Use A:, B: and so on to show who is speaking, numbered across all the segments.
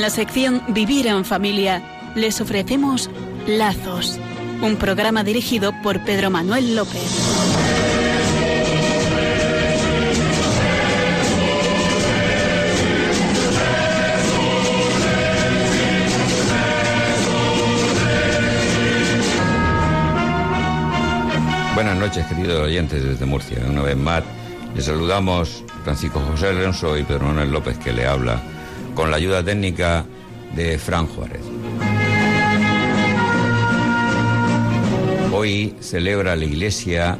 A: En la sección Vivir en Familia les ofrecemos Lazos, un programa dirigido por Pedro Manuel López.
B: Buenas noches, queridos oyentes desde Murcia. Una vez más, les saludamos Francisco José Alonso y Pedro Manuel López, que le habla, con la ayuda técnica de Fran Juárez. Hoy celebra la Iglesia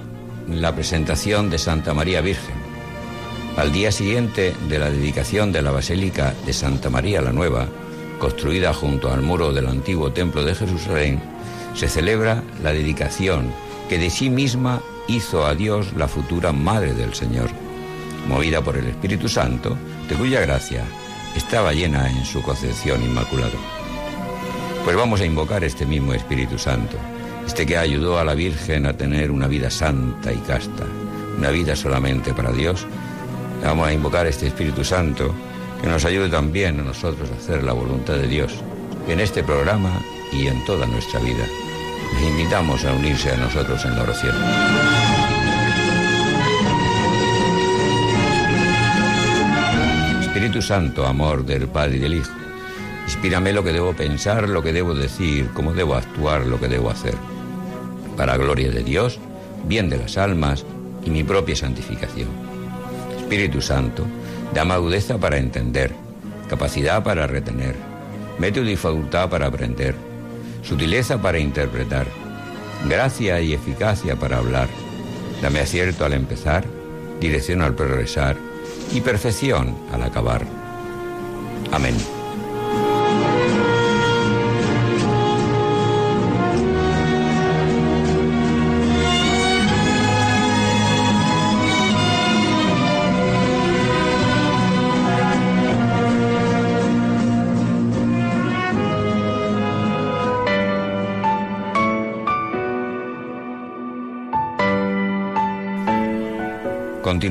B: la presentación de Santa María Virgen. Al día siguiente de la dedicación de la Basílica de Santa María la Nueva, construida junto al muro del antiguo Templo de Jerusalén, se celebra la dedicación que de sí misma hizo a Dios la futura Madre del Señor, movida por el Espíritu Santo, de cuya gracia estaba llena en su concepción inmaculada. Pues vamos a invocar este mismo Espíritu Santo, este que ayudó a la Virgen a tener una vida santa y casta, una vida solamente para Dios. Vamos a invocar este Espíritu Santo que nos ayude también a nosotros a hacer la voluntad de Dios en este programa y en toda nuestra vida. Les invitamos a unirse a nosotros en la oración. Espíritu Santo, amor del Padre y del Hijo, inspírame lo que debo pensar, lo que debo decir, cómo debo actuar, lo que debo hacer. Para gloria de Dios, bien de las almas y mi propia santificación. Espíritu Santo, dame agudeza para entender, capacidad para retener, método y facultad para aprender sutileza para interpretar, gracia y eficacia para hablar. Dame acierto al empezar, dirección al progresar y perfección al acabar. Amén.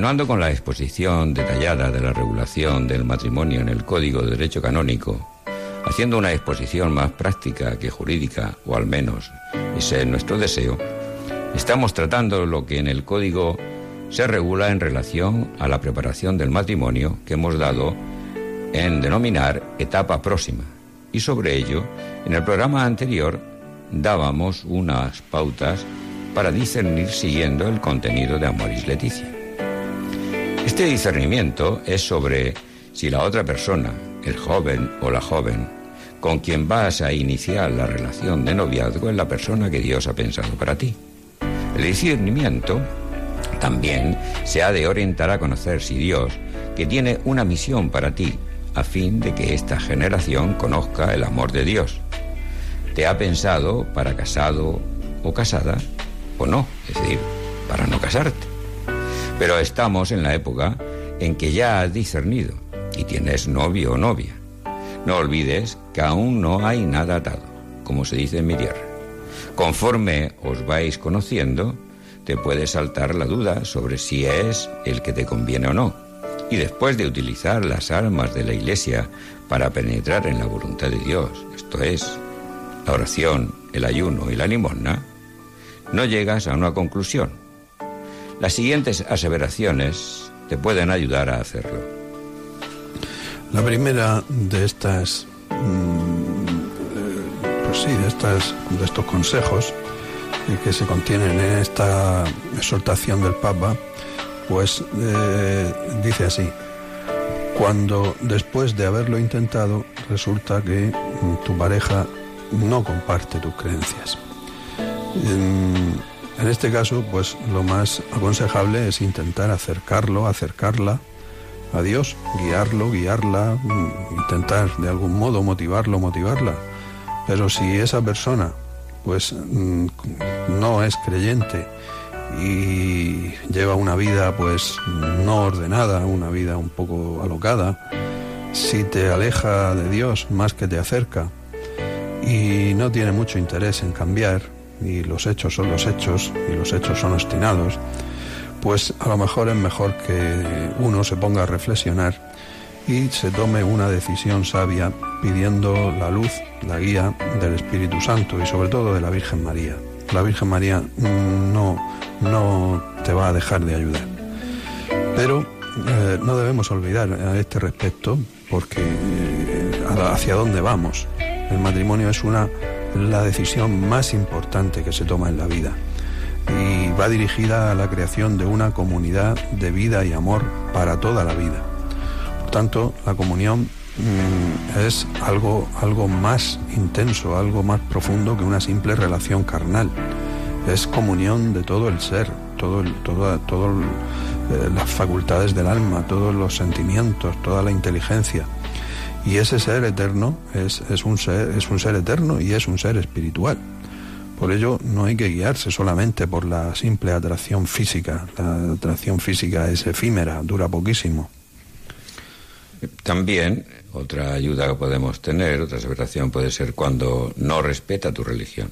B: Continuando con la exposición detallada de la regulación del matrimonio en el Código de Derecho Canónico, haciendo una exposición más práctica que jurídica, o al menos ese es nuestro deseo, estamos tratando lo que en el Código se regula en relación a la preparación del matrimonio que hemos dado en denominar etapa próxima. Y sobre ello, en el programa anterior dábamos unas pautas para discernir siguiendo el contenido de Amoris Leticia. Este discernimiento es sobre si la otra persona, el joven o la joven, con quien vas a iniciar la relación de noviazgo es la persona que Dios ha pensado para ti. El discernimiento también se ha de orientar a conocer si Dios, que tiene una misión para ti, a fin de que esta generación conozca el amor de Dios, te ha pensado para casado o casada o no, es decir, para no casarte. Pero estamos en la época en que ya has discernido y tienes novio o novia. No olvides que aún no hay nada atado, como se dice en mi tierra. Conforme os vais conociendo, te puede saltar la duda sobre si es el que te conviene o no. Y después de utilizar las armas de la Iglesia para penetrar en la voluntad de Dios, esto es, la oración, el ayuno y la limosna, no llegas a una conclusión, las siguientes aseveraciones te pueden ayudar a hacerlo.
C: La primera de estas, mm, eh, pues sí, de, estas, de estos consejos eh, que se contienen en esta exhortación del Papa, pues eh, dice así, cuando después de haberlo intentado resulta que tu pareja no comparte tus creencias. En este caso, pues lo más aconsejable es intentar acercarlo, acercarla a Dios, guiarlo, guiarla, mm, intentar de algún modo motivarlo, motivarla. Pero si esa persona pues mm, no es creyente y lleva una vida pues no ordenada, una vida un poco alocada, si te aleja de Dios más que te acerca y no tiene mucho interés en cambiar, y los hechos son los hechos y los hechos son obstinados, pues a lo mejor es mejor que uno se ponga a reflexionar y se tome una decisión sabia pidiendo la luz, la guía del Espíritu Santo y sobre todo de la Virgen María. La Virgen María no, no te va a dejar de ayudar. Pero eh, no debemos olvidar a este respecto porque eh, hacia dónde vamos. El matrimonio es una la decisión más importante que se toma en la vida y va dirigida a la creación de una comunidad de vida y amor para toda la vida. Por tanto, la comunión mm, es algo, algo más intenso, algo más profundo que una simple relación carnal. Es comunión de todo el ser, todo, todo, eh, las facultades del alma, todos los sentimientos, toda la inteligencia. Y ese ser eterno es, un ser, es un ser eterno y es un ser espiritual. Por ello no hay que guiarse solamente por la simple atracción física. La atracción física es efímera, dura poquísimo.
B: También otra ayuda que podemos tener, otra aseveración puede ser cuando no respeta tu religión.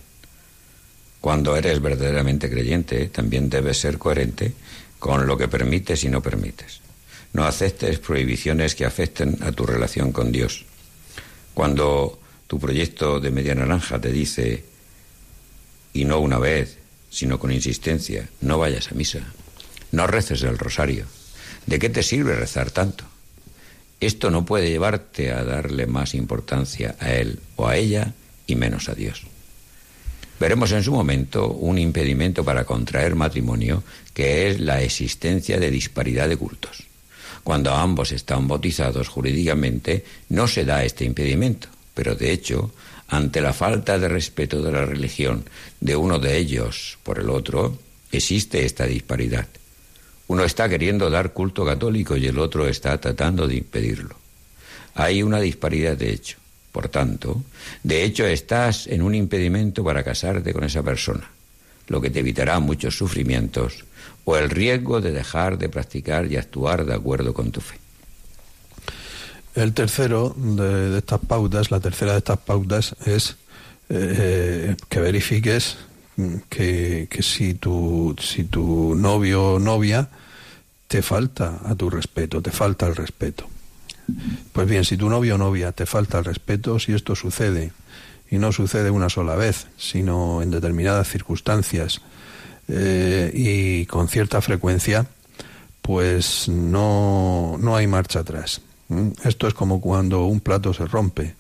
B: Cuando eres verdaderamente creyente, también debes ser coherente con lo que permites y no permites. No aceptes prohibiciones que afecten a tu relación con Dios. Cuando tu proyecto de media naranja te dice, y no una vez, sino con insistencia, no vayas a misa, no reces el rosario. ¿De qué te sirve rezar tanto? Esto no puede llevarte a darle más importancia a él o a ella y menos a Dios. Veremos en su momento un impedimento para contraer matrimonio, que es la existencia de disparidad de cultos. Cuando ambos están bautizados jurídicamente, no se da este impedimento, pero de hecho, ante la falta de respeto de la religión de uno de ellos por el otro, existe esta disparidad. Uno está queriendo dar culto católico y el otro está tratando de impedirlo. Hay una disparidad de hecho. Por tanto, de hecho estás en un impedimento para casarte con esa persona, lo que te evitará muchos sufrimientos o el riesgo de dejar de practicar y actuar de acuerdo con tu fe.
C: El tercero de, estas pautas, la tercera de estas pautas es eh, que verifiques que, que, si, tu, si tu novio o novia te falta a tu respeto, te falta el respeto. Pues bien, si tu novio o novia te falta el respeto, si esto sucede, y no sucede una sola vez, sino en determinadas circunstancias eh, y con cierta frecuencia, pues no, no hay marcha atrás. Esto es como cuando un plato se rompe.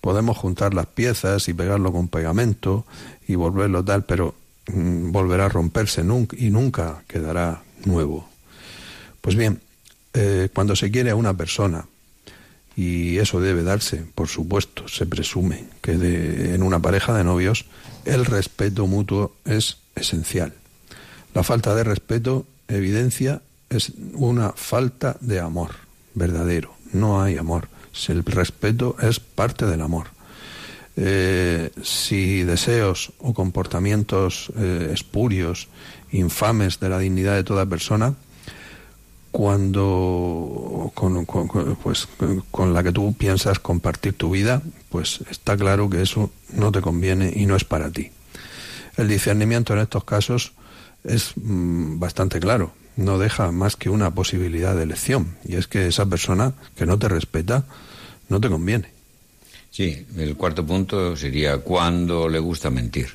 C: Podemos juntar las piezas y pegarlo con pegamento y volverlo tal, pero mm, volverá a romperse nunca, y nunca quedará nuevo. Pues bien, eh, cuando se quiere a una persona, y eso debe darse, por supuesto, se presume que en una pareja de novios el respeto mutuo es esencial. La falta de respeto evidencia es una falta de amor verdadero. No hay amor. El respeto es parte del amor. Eh, si deseos o comportamientos eh, espurios, infames de la dignidad de toda persona, cuando con, pues, con la que tú piensas compartir tu vida, pues está claro que eso no te conviene y no es para ti. El discernimiento en estos casos es mm, bastante claro, no deja más que una posibilidad de elección, y es que esa persona que no te respeta no te conviene.
B: Sí, el cuarto punto sería cuando le gusta mentir.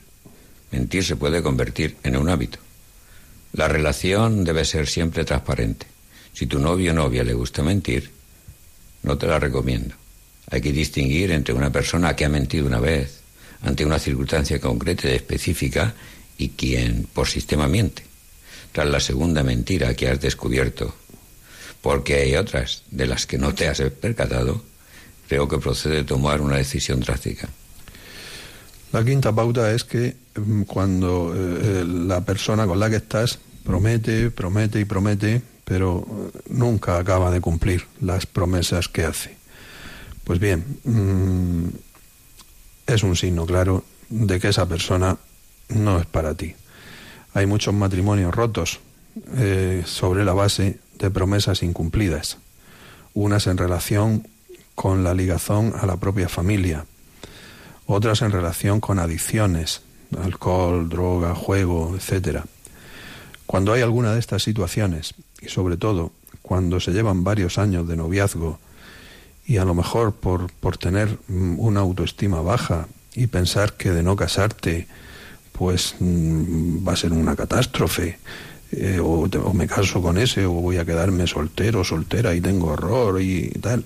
B: Mentir se puede convertir en un hábito. La relación debe ser siempre transparente si tu novio o novia le gusta mentir, no te la recomiendo. Hay que distinguir entre una persona que ha mentido una vez ante una circunstancia concreta y específica y quien por sistema miente. Tras la segunda mentira que has descubierto, porque hay otras de las que no te has percatado, creo que procede tomar una decisión drástica.
C: La quinta pauta es que mm, cuando eh, la persona con la que estás promete, promete y promete, pero nunca acaba de cumplir las promesas que hace. Pues bien, mm, es un signo claro de que esa persona no es para ti. Hay muchos matrimonios rotos eh, sobre la base de promesas incumplidas, unas en relación con la ligazón a la propia familia, otras en relación con adicciones, alcohol, droga, juego, etcétera. Cuando hay alguna de estas situaciones y sobre todo cuando se llevan varios años de noviazgo y a lo mejor por, por tener mm, una autoestima baja y pensar que de no casarte pues mm, va a ser una catástrofe eh, o, me caso con ese o voy a quedarme soltero soltera y tengo horror y tal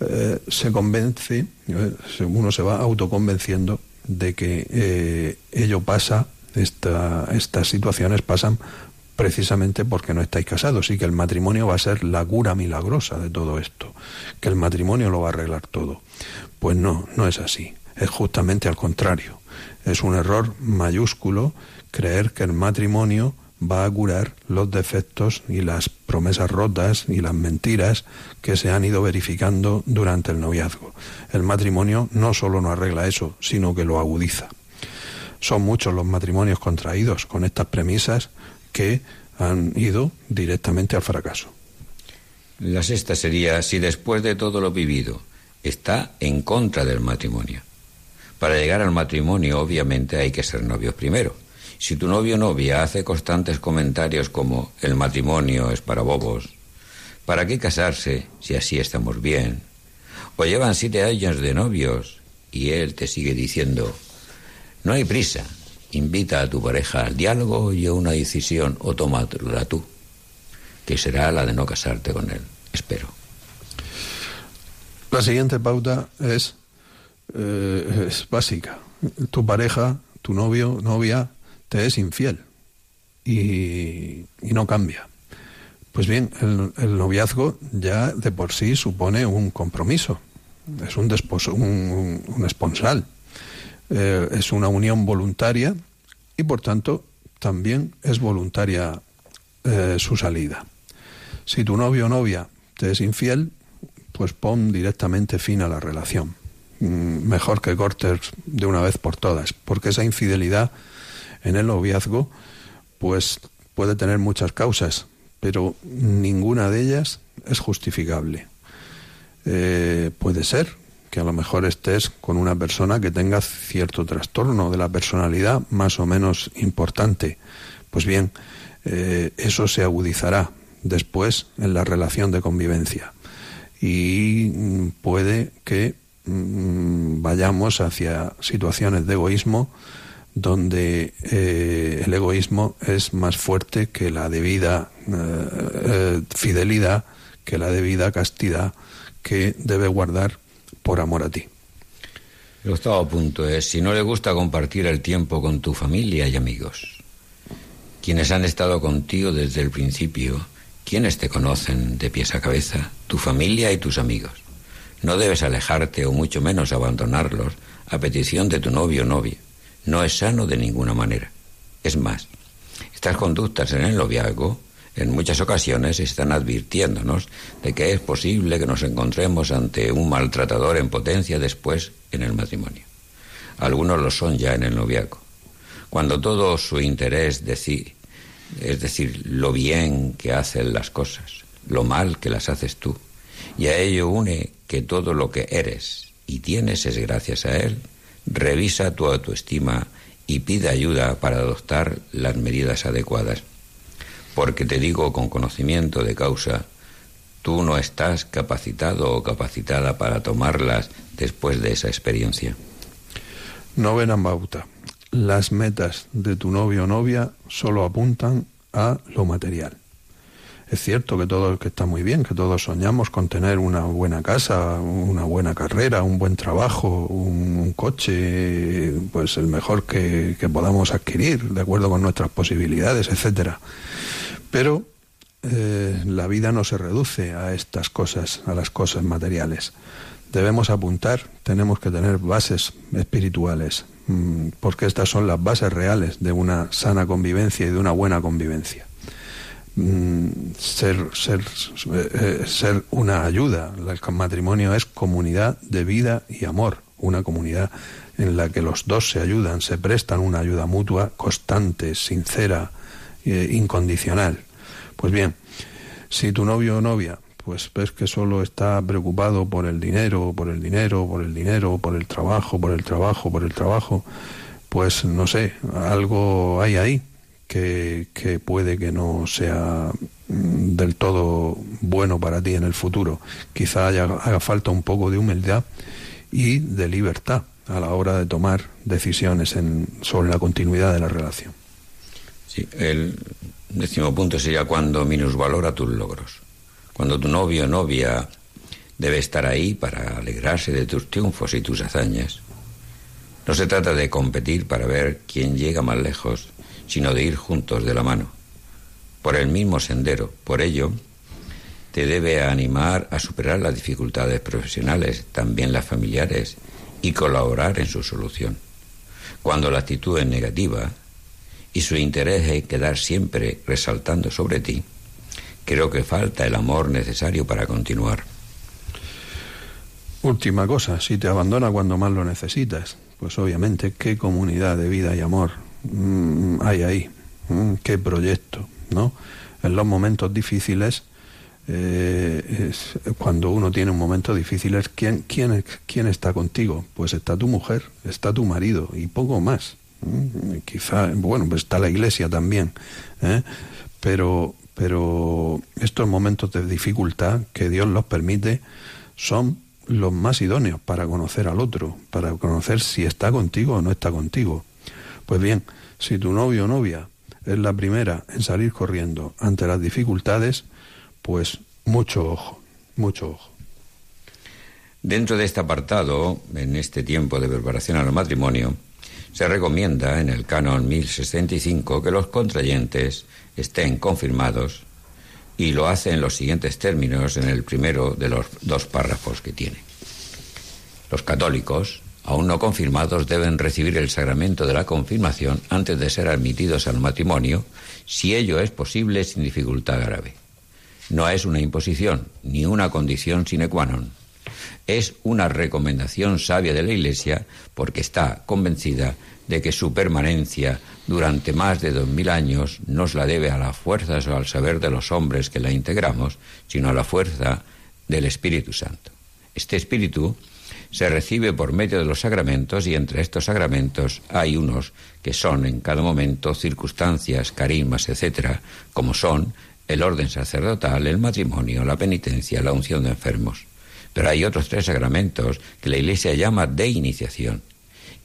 C: eh, se convence eh, uno se va autoconvenciendo de que ello pasa esta, estas situaciones pasan precisamente porque no estáis casados y que el matrimonio va a ser la cura milagrosa de todo esto, que el matrimonio lo va a arreglar todo. Pues no, no es así, es justamente al contrario. Es un error mayúsculo creer que el matrimonio va a curar los defectos y las promesas rotas y las mentiras que se han ido verificando durante el noviazgo. El matrimonio no solo no arregla eso, sino que lo agudiza. Son muchos los matrimonios contraídos con estas premisas que han ido directamente al fracaso.
B: La sexta sería si después de todo lo vivido está en contra del matrimonio. Para llegar al matrimonio obviamente hay que ser novios primero. Si tu novio o novia hace constantes comentarios como el matrimonio es para bobos, ¿para qué casarse si así estamos bien? O llevan siete años de novios y él te sigue diciendo, no hay prisa, invita a tu pareja al diálogo y a una decisión o tómatela tú, que será la de no casarte con él, espero.
C: La siguiente pauta es, eh, es básica. Tu pareja, tu novio, novia, te es infiel y, no cambia. Pues bien, el, noviazgo ya de por sí supone un compromiso, es un, un, un esponsal, eh, es una unión voluntaria y por tanto también es voluntaria eh, su salida. Si tu novio o novia te es infiel, pues pon directamente fin a la relación. Mm, mejor que cortes de una vez por todas, porque esa infidelidad en el noviazgo pues puede tener muchas causas, pero ninguna de ellas es justificable. Eh, puede ser que a lo mejor estés con una persona que tenga cierto trastorno de la personalidad más o menos importante. Pues bien, eh, eso se agudizará después en la relación de convivencia y mm, puede que mm, vayamos hacia situaciones de egoísmo donde eh, el egoísmo es más fuerte que la debida eh, fidelidad, que la debida castidad que debe guardar por amor a ti.
B: El octavo punto es, si no le gusta compartir el tiempo con tu familia y amigos, quienes han estado contigo desde el principio, quienes te conocen de pies a cabeza, tu familia y tus amigos. No debes alejarte o mucho menos abandonarlos a petición de tu novio o novia. No es sano de ninguna manera. Es más, estas conductas en el noviazgo en muchas ocasiones están advirtiéndonos de que es posible que nos encontremos ante un maltratador en potencia después en el matrimonio. Algunos lo son ya en el noviazgo. Cuando todo su interés decir, es decir, lo bien que hacen las cosas, lo mal que las haces tú, y a ello une que todo lo que eres y tienes es gracias a él, revisa tu autoestima y pide ayuda para adoptar las medidas adecuadas porque te digo con conocimiento de causa, tú no estás capacitado o capacitada para tomarlas después de esa experiencia.
C: Novena Bauta. Las metas de tu novio o novia solo apuntan a lo material. Es cierto que todo que está muy bien, que todos soñamos con tener una buena casa, una buena carrera, un buen trabajo, un, coche, pues el mejor que, que, podamos adquirir, de acuerdo con nuestras posibilidades, etcétera. Pero eh, la vida no se reduce a estas cosas, a las cosas materiales. Debemos apuntar, tenemos que tener bases espirituales, mm, porque estas son las bases reales de una sana convivencia y de una buena convivencia. Mm, ser, ser, eh, ser una ayuda. El matrimonio es comunidad de vida y amor, una comunidad en la que los dos se ayudan, se prestan una ayuda mutua constante, sincera, eh, incondicional. Pues bien, si tu novio o novia pues ves que solo está preocupado por el dinero, por el dinero, por el dinero, por el trabajo, por el trabajo, por el trabajo, pues no sé, algo hay ahí que, que puede que no sea del todo bueno para ti en el futuro. Quizá haya, haga falta un poco de humildad y de libertad a la hora de tomar decisiones en, sobre la continuidad de la relación.
B: El décimo punto sería cuando minusvalora tus logros. Cuando tu novio o novia debe estar ahí para alegrarse de tus triunfos y tus hazañas. No se trata de competir para ver quién llega más lejos, sino de ir juntos de la mano, por el mismo sendero. Por ello, te debe animar a superar las dificultades profesionales, también las familiares, y colaborar en su solución. Cuando la actitud es negativa y su interés es quedar siempre resaltando sobre ti, creo que falta el amor necesario para continuar.
C: Última cosa, si te abandona cuando más lo necesitas, pues obviamente qué comunidad de vida y amor mm, hay ahí, mm, qué proyecto, ¿no? En los momentos difíciles, eh, cuando uno tiene un momento difícil, ¿quién, quién, quién está contigo? Pues está tu mujer, está tu marido y poco más. Mm, quizá, bueno, pues está la iglesia también, ¿eh? pero, pero estos momentos de dificultad que Dios los permite son los más idóneos para conocer al otro, para conocer si está contigo o no está contigo. Pues bien, si tu novio o novia es la primera en salir corriendo ante las dificultades, pues mucho ojo, mucho ojo.
B: Dentro de este apartado, en este tiempo de preparación al matrimonio, se recomienda en el canon 1065 que los contrayentes estén confirmados y lo hace en los siguientes términos en el primero de los dos párrafos que tiene. Los católicos, aún no confirmados, deben recibir el sacramento de la confirmación antes de ser admitidos al matrimonio, si ello es posible sin dificultad grave. No es una imposición ni una condición sine qua non. Es una recomendación sabia de la Iglesia porque está convencida de que su permanencia durante más de dos mil años no la debe a las fuerzas o al saber de los hombres que la integramos, sino a la fuerza del Espíritu Santo. Este Espíritu se recibe por medio de los sacramentos y entre estos sacramentos hay unos que son en cada momento circunstancias, carismas, etcétera, como son el orden sacerdotal, el matrimonio, la penitencia, la unción de enfermos. Pero hay otros tres sacramentos que la Iglesia llama de iniciación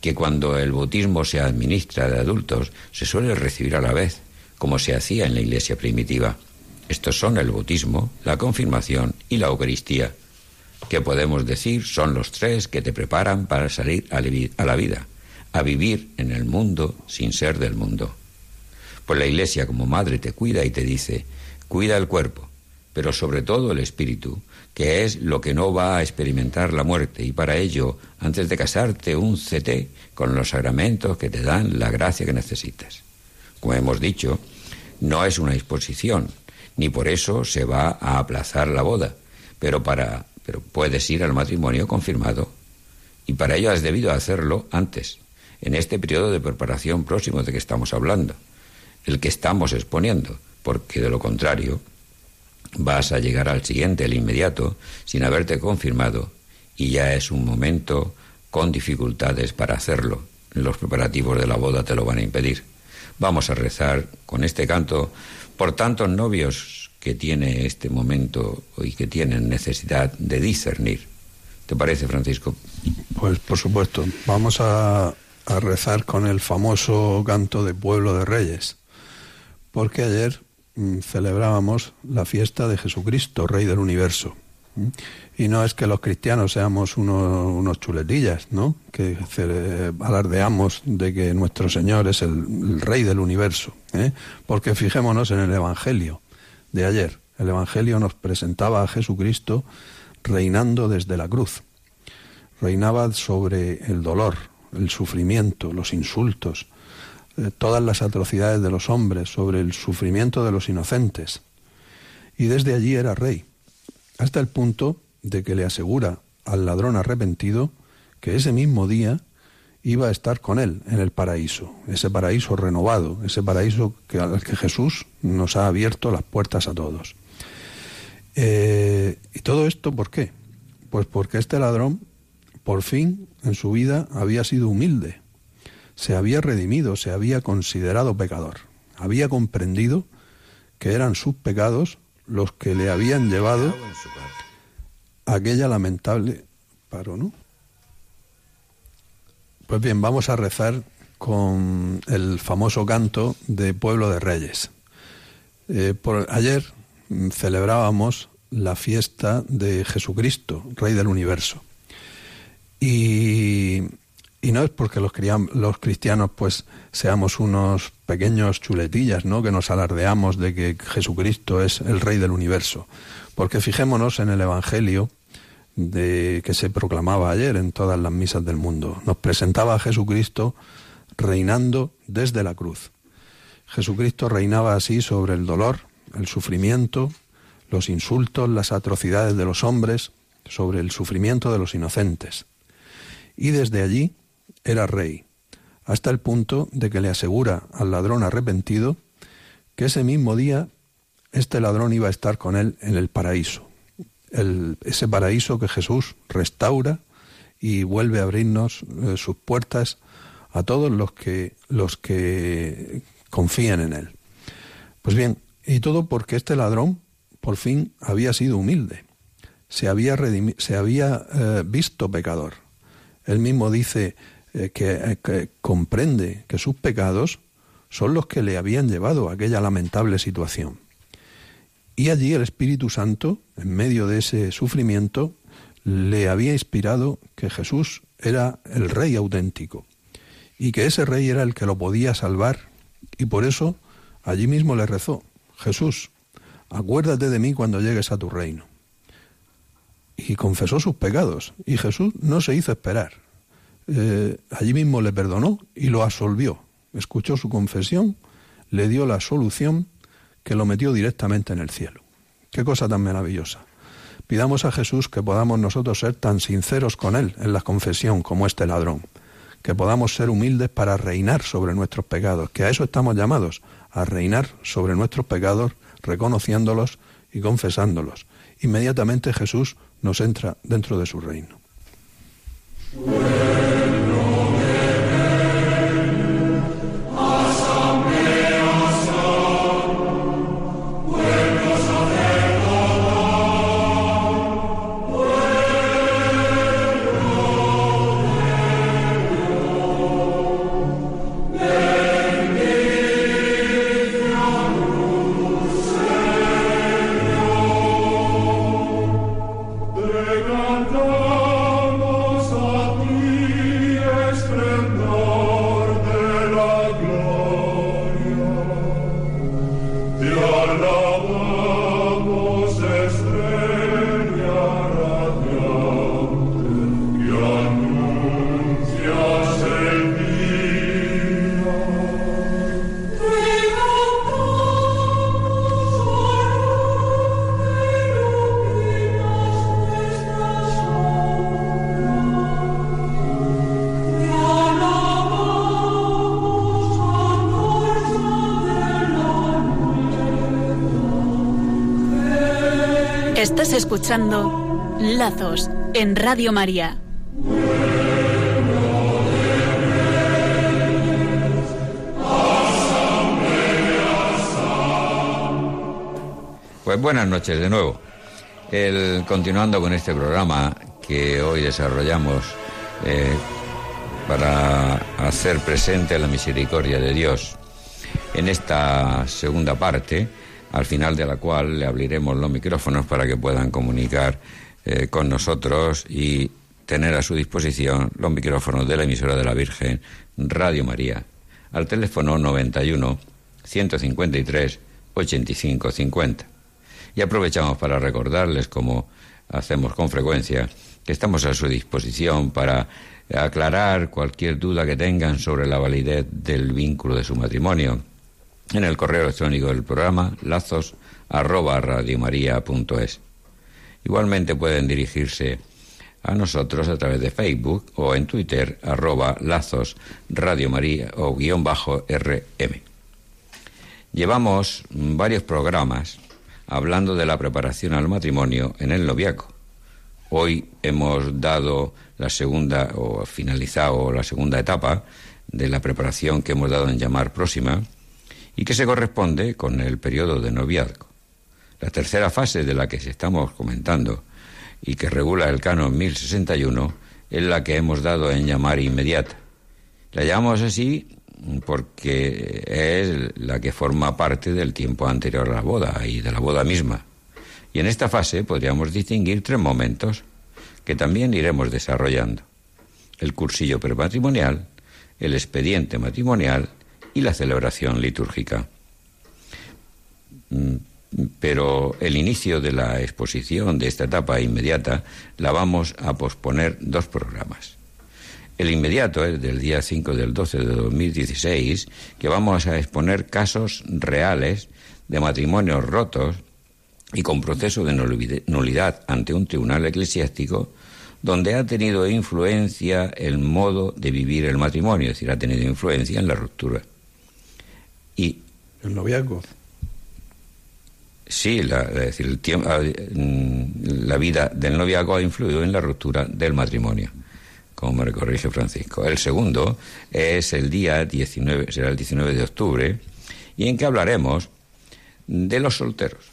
B: que cuando el bautismo se administra de adultos se suele recibir a la vez, como se hacía en la iglesia primitiva. Estos son el bautismo, la confirmación y la Eucaristía, que podemos decir son los tres que te preparan para salir a la vida, a vivir en el mundo sin ser del mundo. Pues la iglesia como madre te cuida y te dice, cuida el cuerpo, pero sobre todo el espíritu, que es lo que no va a experimentar la muerte, y para ello, antes de casarte, un CT con los sacramentos que te dan la gracia que necesitas. Como hemos dicho, no es una exposición, ni por eso se va a aplazar la boda, pero para pero puedes ir al matrimonio confirmado. Y para ello has debido hacerlo antes, en este periodo de preparación próximo de que estamos hablando, el que estamos exponiendo, porque de lo contrario vas a llegar al siguiente, el inmediato, sin haberte confirmado, y ya es un momento con dificultades para hacerlo. Los preparativos de la boda te lo van a impedir. Vamos a rezar con este canto por tantos novios que tiene este momento y que tienen necesidad de discernir. ¿Te parece, Francisco?
C: Pues por supuesto. Vamos a, a rezar con el famoso canto de Pueblo de Reyes. Porque ayer celebrábamos la fiesta de Jesucristo, Rey del Universo. Y no es que los cristianos seamos unos, chuletillas, ¿no? Que alardeamos de que nuestro Señor es el, Rey del Universo. ¿eh? Porque fijémonos en el Evangelio de ayer. El Evangelio nos presentaba a Jesucristo reinando desde la cruz. Reinaba sobre el dolor, el sufrimiento, los insultos, todas las atrocidades de los hombres, sobre el sufrimiento de los inocentes. Y desde allí era rey, hasta el punto de que le asegura al ladrón arrepentido que ese mismo día iba a estar con él en el paraíso, ese paraíso renovado, ese paraíso que, al que Jesús nos ha abierto las puertas a todos. Eh, ¿Y todo esto por qué? Pues porque este ladrón, por fin, en su vida, había sido humilde, se había redimido, se había considerado pecador, había comprendido que eran sus pecados los que le habían llevado a aquella lamentable paro, ¿no? Pues bien, vamos a rezar con el famoso canto de Pueblo de Reyes. Eh, por, ayer celebrábamos la fiesta de Jesucristo, Rey del Universo. Y, no es porque los, los cristianos pues seamos unos pequeños chuletillas, ¿no? Que nos alardeamos de que Jesucristo es el Rey del Universo. Porque fijémonos en el Evangelio de que se proclamaba ayer en todas las misas del mundo. Nos presentaba a Jesucristo reinando desde la cruz. Jesucristo reinaba así sobre el dolor, el sufrimiento, los insultos, las atrocidades de los hombres, sobre el sufrimiento de los inocentes. Y desde allí era rey, hasta el punto de que le asegura al ladrón arrepentido que ese mismo día este ladrón iba a estar con él en el paraíso, ese paraíso que Jesús restaura y vuelve a abrirnos eh, sus puertas a todos los que, los que confían en Él. Pues bien, y todo porque este ladrón por fin había sido humilde, se había, se había eh, visto pecador. Él mismo dice eh, eh, que comprende que sus pecados son los que le habían llevado a aquella lamentable situación. Y allí el Espíritu Santo, en medio de ese sufrimiento, le había inspirado que Jesús era el Rey auténtico, y que ese rey era el que lo podía salvar, y por eso allí mismo le rezó, Jesús, acuérdate de mí cuando llegues a tu reino. Y confesó sus pecados, y Jesús no se hizo esperar. Eh, allí mismo le perdonó y lo absolvió. Escuchó su confesión, le dio la solución que lo metió directamente en el cielo. Qué cosa tan maravillosa. Pidamos a Jesús que podamos nosotros ser tan sinceros con Él en la confesión como este ladrón que podamos ser humildes para reinar sobre nuestros pecados, que a eso estamos llamados, a reinar sobre nuestros pecados, reconociéndolos y confesándolos. Inmediatamente Jesús nos entra dentro de su reino.
A: Escuchando Lazos en Radio María.
B: Pues buenas noches de nuevo. El, continuando con este programa que hoy desarrollamos eh, para hacer presente la misericordia de Dios. En esta segunda parte al final de la cual le abriremos los micrófonos para que puedan comunicar eh, con nosotros y tener a su disposición los micrófonos de la emisora de la Virgen Radio María al teléfono 91 153 85 50. Y aprovechamos para recordarles, como hacemos con frecuencia, que estamos a su disposición para aclarar cualquier duda que tengan sobre la validez del vínculo de su matrimonio en el correo electrónico del programa lazos arroba Igualmente pueden dirigirse a nosotros a través de Facebook o en Twitter arroba lazos Radio María o guion bajo RM. Llevamos varios programas hablando de la preparación al matrimonio en el noviaco. Hoy hemos dado la segunda o finalizado la segunda etapa de la preparación que hemos dado en llamar próxima y que se corresponde con el periodo de noviazgo. La tercera fase de la que estamos comentando y que regula el canon 1061 es la que hemos dado en llamar inmediata. La llamamos así porque es la que forma parte del tiempo anterior a la boda y de la boda misma. Y en esta fase podríamos distinguir tres momentos que también iremos desarrollando. El cursillo prematrimonial, el expediente matrimonial y la celebración litúrgica. Mm, pero el inicio de la exposición de esta etapa inmediata la vamos a posponer dos programas. El inmediato es del día 5 del 12 de 2016, que vamos a exponer casos reales de matrimonios rotos y con proceso de nulidad ante un tribunal eclesiástico donde ha tenido influencia el modo de vivir el matrimonio, es decir, ha tenido influencia en la ruptura.
C: El noviazgo.
B: Sí, la, decir, el tiempo, ah, mm, la vida del noviazgo ha influido en la ruptura del matrimonio, como me corrige Francisco. El segundo es el día 19, será el 19 de octubre, y en que hablaremos de los solteros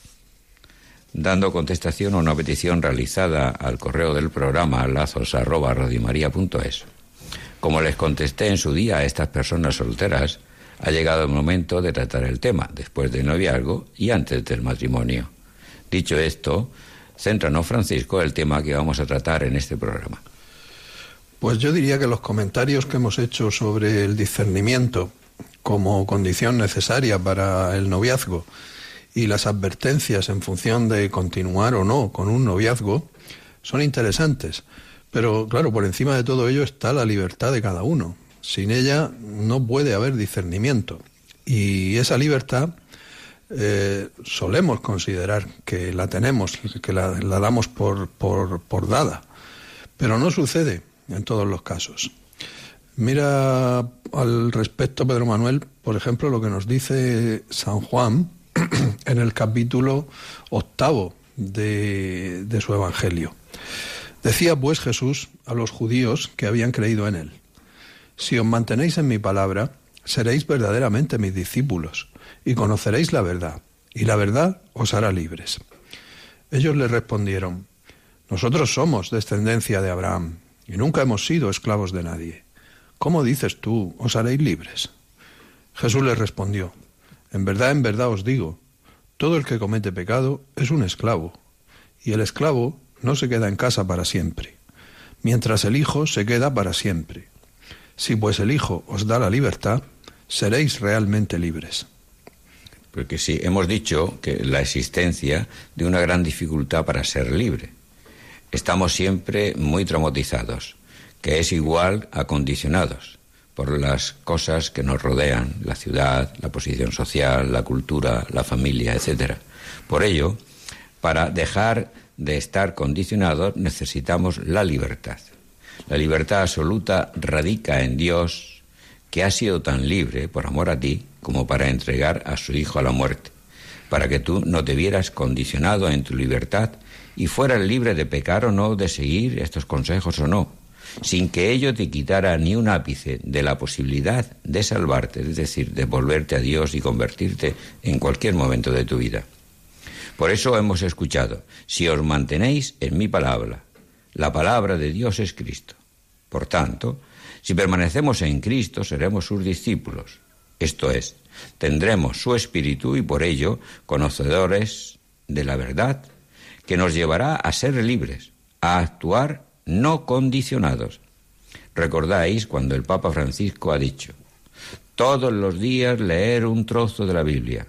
B: dando contestación a una petición realizada al correo del programa lazos@radiomaria.es. Como les contesté en su día a estas personas solteras, ha llegado el momento de tratar el tema, después del noviazgo y antes del matrimonio. Dicho esto, céntranos, Francisco, el tema que vamos a tratar en este programa.
C: Pues yo diría que los comentarios que hemos hecho sobre el discernimiento como condición necesaria para el noviazgo y las advertencias en función de continuar o no con un noviazgo son interesantes. Pero claro, por encima de todo ello está la libertad de cada uno. Sin ella no puede haber discernimiento. Y esa libertad eh, solemos considerar que la tenemos, que la, damos por, por, por dada. Pero no sucede en todos los casos. Mira al respecto, Pedro Manuel, por ejemplo, lo que nos dice San Juan en el capítulo octavo de, su Evangelio. Decía pues Jesús a los judíos que habían creído en él, si os mantenéis en mi palabra, seréis verdaderamente mis discípulos y conoceréis la verdad, y la verdad os hará libres. Ellos le respondieron, nosotros somos descendencia de Abraham y nunca hemos sido esclavos de nadie. ¿Cómo dices tú, os haréis libres? Jesús les respondió, en verdad, en verdad os digo, todo el que comete pecado es un esclavo, y el esclavo no se queda en casa para siempre, mientras el Hijo se queda para siempre. Si pues el Hijo os da la libertad, seréis realmente libres.
B: Porque sí, hemos dicho que la existencia de una gran dificultad para ser libre. Estamos siempre muy traumatizados, que es igual a condicionados por las cosas que nos rodean, la ciudad, la posición social, la cultura, la familia, etc. Por ello, para dejar de estar condicionados necesitamos la libertad. La libertad absoluta radica en Dios, que ha sido tan libre por amor a ti como para entregar a su Hijo a la muerte, para que tú no te vieras condicionado en tu libertad y fueras libre de pecar o no, de seguir estos consejos o no, sin que ello te quitara ni un ápice de la posibilidad de salvarte, es decir, de volverte a Dios y convertirte en cualquier momento de tu vida. Por eso hemos escuchado, si os mantenéis en mi palabra, la palabra de Dios es Cristo. Por tanto, si permanecemos en Cristo, seremos sus discípulos. Esto es, tendremos su espíritu y por ello conocedores de la verdad que nos llevará a ser libres, a actuar no condicionados. Recordáis cuando el Papa Francisco ha dicho, todos los días leer un trozo de la Biblia.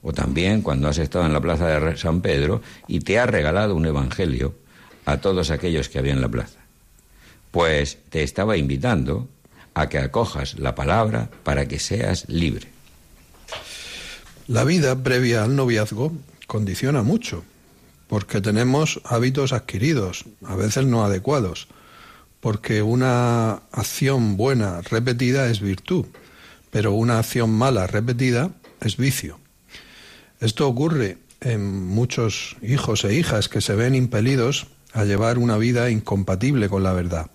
B: O también cuando has estado en la plaza de San Pedro y te ha regalado un evangelio a todos aquellos que había en la plaza. Pues te estaba invitando a que acojas la palabra para que seas libre.
C: La vida previa al noviazgo condiciona mucho porque tenemos hábitos adquiridos, a veces no adecuados, porque una acción buena repetida es virtud, pero una acción mala repetida es vicio. Esto ocurre en muchos hijos e hijas que se ven impelidos a llevar una vida incompatible con la verdad,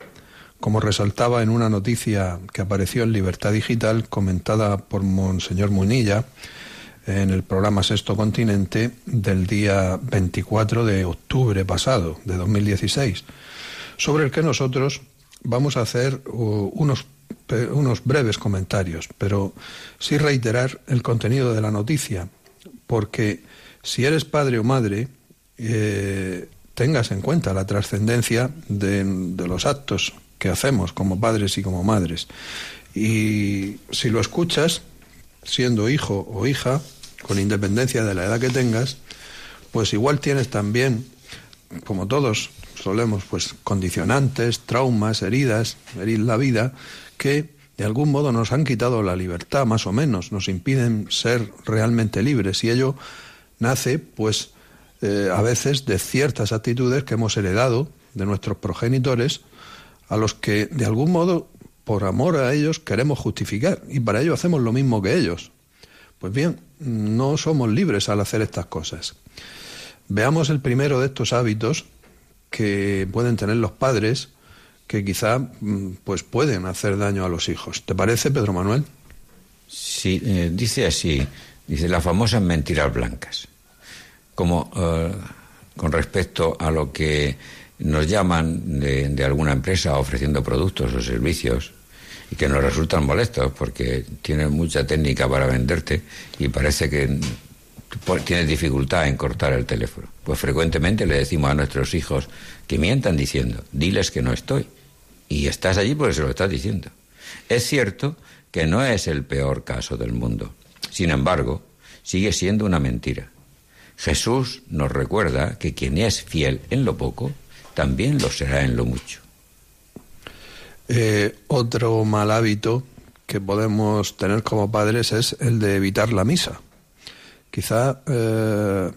C: como resaltaba en una noticia que apareció en Libertad Digital, comentada por Monseñor Munilla en el programa Sexto Continente del día 24 de octubre pasado, de 2016, sobre el que nosotros vamos a hacer unos, unos breves comentarios, pero sí reiterar el contenido de la noticia, porque si eres padre o madre, eh, tengas en cuenta la trascendencia de, de los actos que hacemos como padres y como madres. Y si lo escuchas, siendo hijo o hija, con independencia de la edad que tengas, pues igual tienes también, como todos solemos, pues condicionantes, traumas, heridas, herir la vida, que de algún modo nos han quitado la libertad, más o menos, nos impiden ser realmente libres. Y ello nace, pues, eh, a veces de ciertas actitudes que hemos heredado de nuestros progenitores a los que de algún modo, por amor a ellos, queremos justificar y para ello hacemos lo mismo que ellos. Pues bien, no somos libres al hacer estas cosas. Veamos el primero de estos hábitos que pueden tener los padres que quizá mm, pues pueden hacer daño a los hijos. ¿Te parece, Pedro Manuel?
B: Sí, eh, dice así, dice las famosas mentiras blancas. Como eh, con respecto a lo que nos llaman de, alguna empresa ofreciendo productos o servicios y que nos resultan molestos porque tienen mucha técnica para venderte y parece que tienes dificultad en cortar el teléfono. Pues frecuentemente le decimos a nuestros hijos que mientan diciendo, diles que no estoy. Y estás allí porque se lo estás diciendo. Es cierto que no es el peor caso del mundo. Sin embargo, sigue siendo una mentira. Jesús nos recuerda que quien es fiel en lo poco, también lo será en lo mucho.
C: Eh, otro mal hábito que podemos tener como padres es el de evitar la misa. Quizá eh,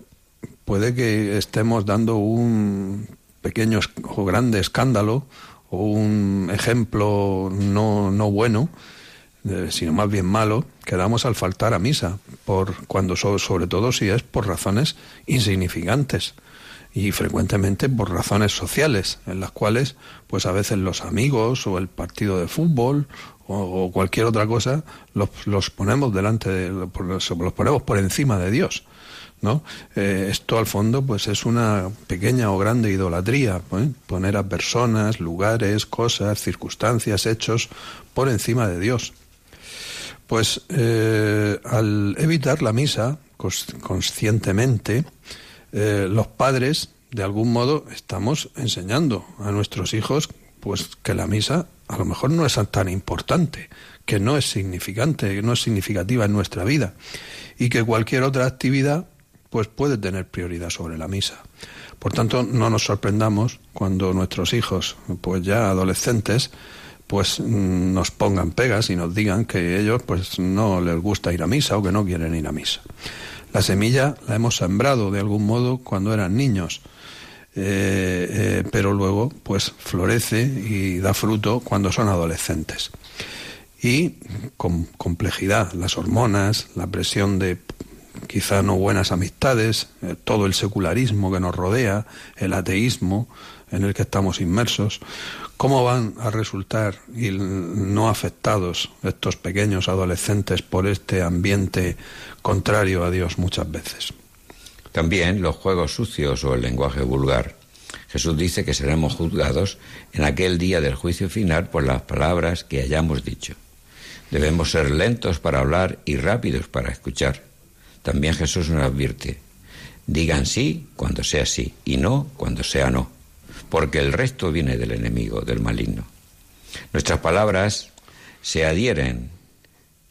C: puede que estemos dando un pequeño o grande escándalo o un ejemplo no, no bueno, eh, sino más bien malo, que damos al faltar a misa, por cuando sobre todo si es por razones insignificantes y frecuentemente por razones sociales, en las cuales pues a veces los amigos o el partido de fútbol o, cualquier otra cosa los, los ponemos delante de, los, ponemos por encima de Dios. ¿No? Eh, esto al fondo pues es una pequeña o grande idolatría, ¿eh? poner a personas, lugares, cosas, circunstancias, hechos por encima de Dios. Pues eh, al evitar la misa conscientemente, eh, los padres, de algún modo, estamos enseñando a nuestros hijos pues que la misa a lo mejor no es tan importante, que no es significante, que no es significativa en nuestra vida y que cualquier otra actividad pues puede tener prioridad sobre la misa. Por tanto, no nos sorprendamos cuando nuestros hijos, pues ya adolescentes, pues mm, nos pongan pegas y nos digan que ellos pues no les gusta ir a misa o que no quieren ir a misa. La semilla la hemos sembrado de algún modo cuando eran niños, eh, eh, pero luego pues florece y da fruto cuando son adolescentes. Y con complejidad, las hormonas, la presión de quizá no buenas amistades, eh, todo el secularismo que nos rodea, el ateísmo en el que estamos inmersos, ¿cómo van a resultar no afectados estos pequeños adolescentes por este ambiente contrario a Dios muchas veces.
B: También los juegos sucios o el lenguaje vulgar. Jesús dice que seremos juzgados en aquel día del juicio final por las palabras que hayamos dicho. Debemos ser lentos para hablar y rápidos para escuchar. También Jesús nos advierte, digan sí cuando sea sí y no cuando sea no, porque el resto viene del enemigo, del maligno. Nuestras palabras se adhieren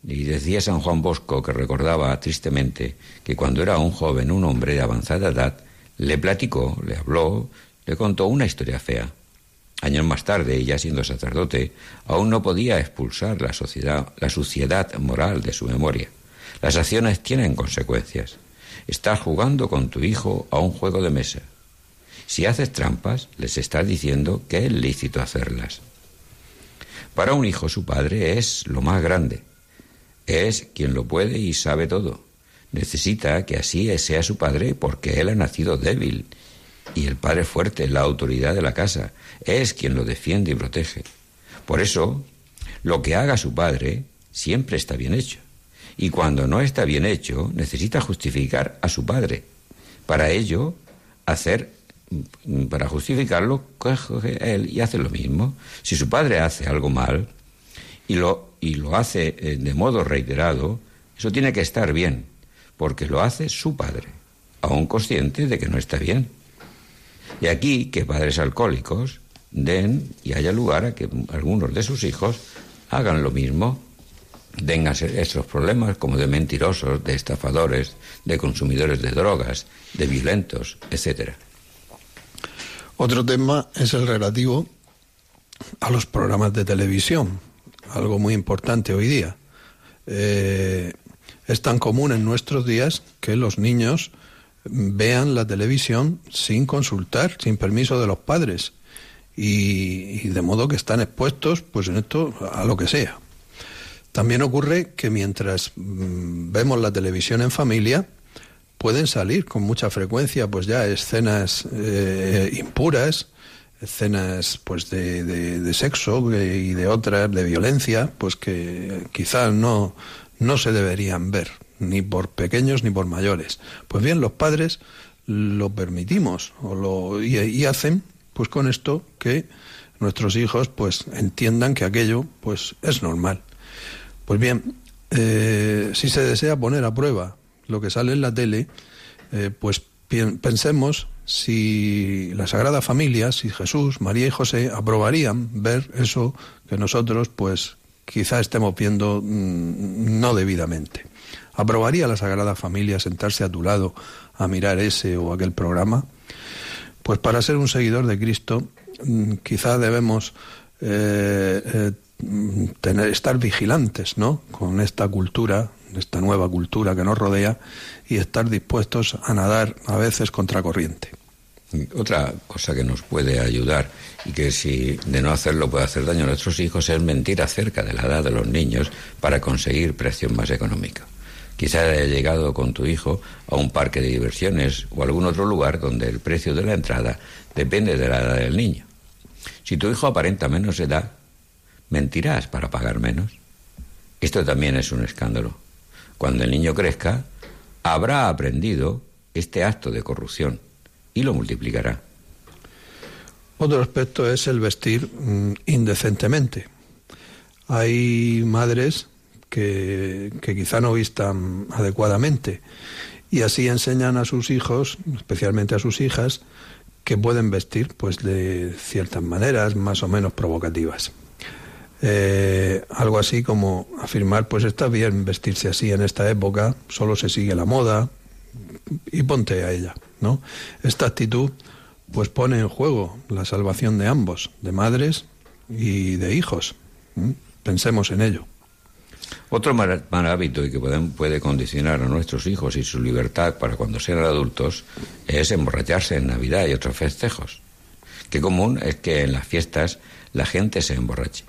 B: y decía San Juan Bosco que recordaba tristemente que cuando era un joven, un hombre de avanzada edad, le platicó, le habló, le contó una historia fea. Años más tarde, ya siendo sacerdote, aún no podía expulsar la, sociedad, la suciedad moral de su memoria. Las acciones tienen consecuencias. Estás jugando con tu hijo a un juego de mesa. Si haces trampas, les estás diciendo que es lícito hacerlas. Para un hijo su padre es lo más grande, es quien lo puede y sabe todo. Necesita que así sea su padre porque él ha nacido débil y el padre fuerte, la autoridad de la casa, es quien lo defiende y protege. Por eso, lo que haga su padre siempre está bien hecho. Y cuando no está bien hecho, necesita justificar a su padre. Para ello, hacer, para justificarlo, coge él y hace lo mismo. Si su padre hace algo mal y lo, y lo hace eh, de modo reiterado, eso tiene que estar bien, porque lo hace su padre, aún consciente de que no está bien. Y aquí que padres alcohólicos den y haya lugar a que algunos de sus hijos hagan lo mismo, tengan esos problemas como de mentirosos, de estafadores, de consumidores de drogas, de violentos, etcétera.
C: Otro tema es el relativo a los programas de televisión, algo muy importante hoy día. Eh, es tan común en nuestros días que los niños vean la televisión sin consultar, sin permiso de los padres. Y, de modo que están expuestos pues en esto a lo que sea. También ocurre que mientras mm, vemos la televisión en familia, pueden salir con mucha frecuencia pues ya escenas eh, impuras, escenas pues de, de, sexo y de otras de violencia pues que quizás no no se deberían ver, ni por pequeños ni por mayores. Pues bien, los padres lo permitimos o lo, y, hacen pues con esto que nuestros hijos pues entiendan que aquello pues es normal. Pues bien, eh, si se desea poner a prueba lo que sale en la tele, eh, pues pensemos si la Sagrada Familia, si Jesús, María y José aprobarían ver eso que nosotros pues quizá estemos viendo mm, no debidamente. ¿Aprobaría la Sagrada Familia sentarse a tu lado a mirar ese o aquel programa? Pues para ser un seguidor de Cristo, mm, quizá debemos eh, eh, tener, estar vigilantes ¿no? con esta cultura, esta nueva cultura que nos rodea, y estar dispuestos a nadar a veces contracorriente.
B: Otra cosa que nos puede ayudar y que si de no hacerlo puede hacer daño a nuestros hijos es mentir acerca de la edad de los niños para conseguir precio más económica. Quizá haya llegado con tu hijo a un parque de diversiones o algún otro lugar donde el precio de la entrada depende de la edad del niño. Si tu hijo aparenta menos edad, mentirás para pagar menos. Esto también es un escándalo. Cuando el niño crezca, habrá aprendido este acto de corrupción y lo multiplicará.
C: Otro aspecto es el vestir mm, indecentemente. Hay madres que, que quizá no vistan adecuadamente y así enseñan a sus hijos, especialmente a sus hijas, que pueden vestir pues de ciertas maneras más o menos provocativas. Eh, algo así como afirmar pues está bien vestirse así en esta época, solo se sigue la moda y ponte a ella. ¿no? Esta actitud pues pone en juego la salvación de ambos, de madres y de hijos. Pensemos en ello.
B: Otro mal, hábito y que puede condicionar a nuestros hijos y su libertad para cuando sean adultos es emborracharse en Navidad y otros festejos. Qué común es que en las fiestas la gente se emborrache.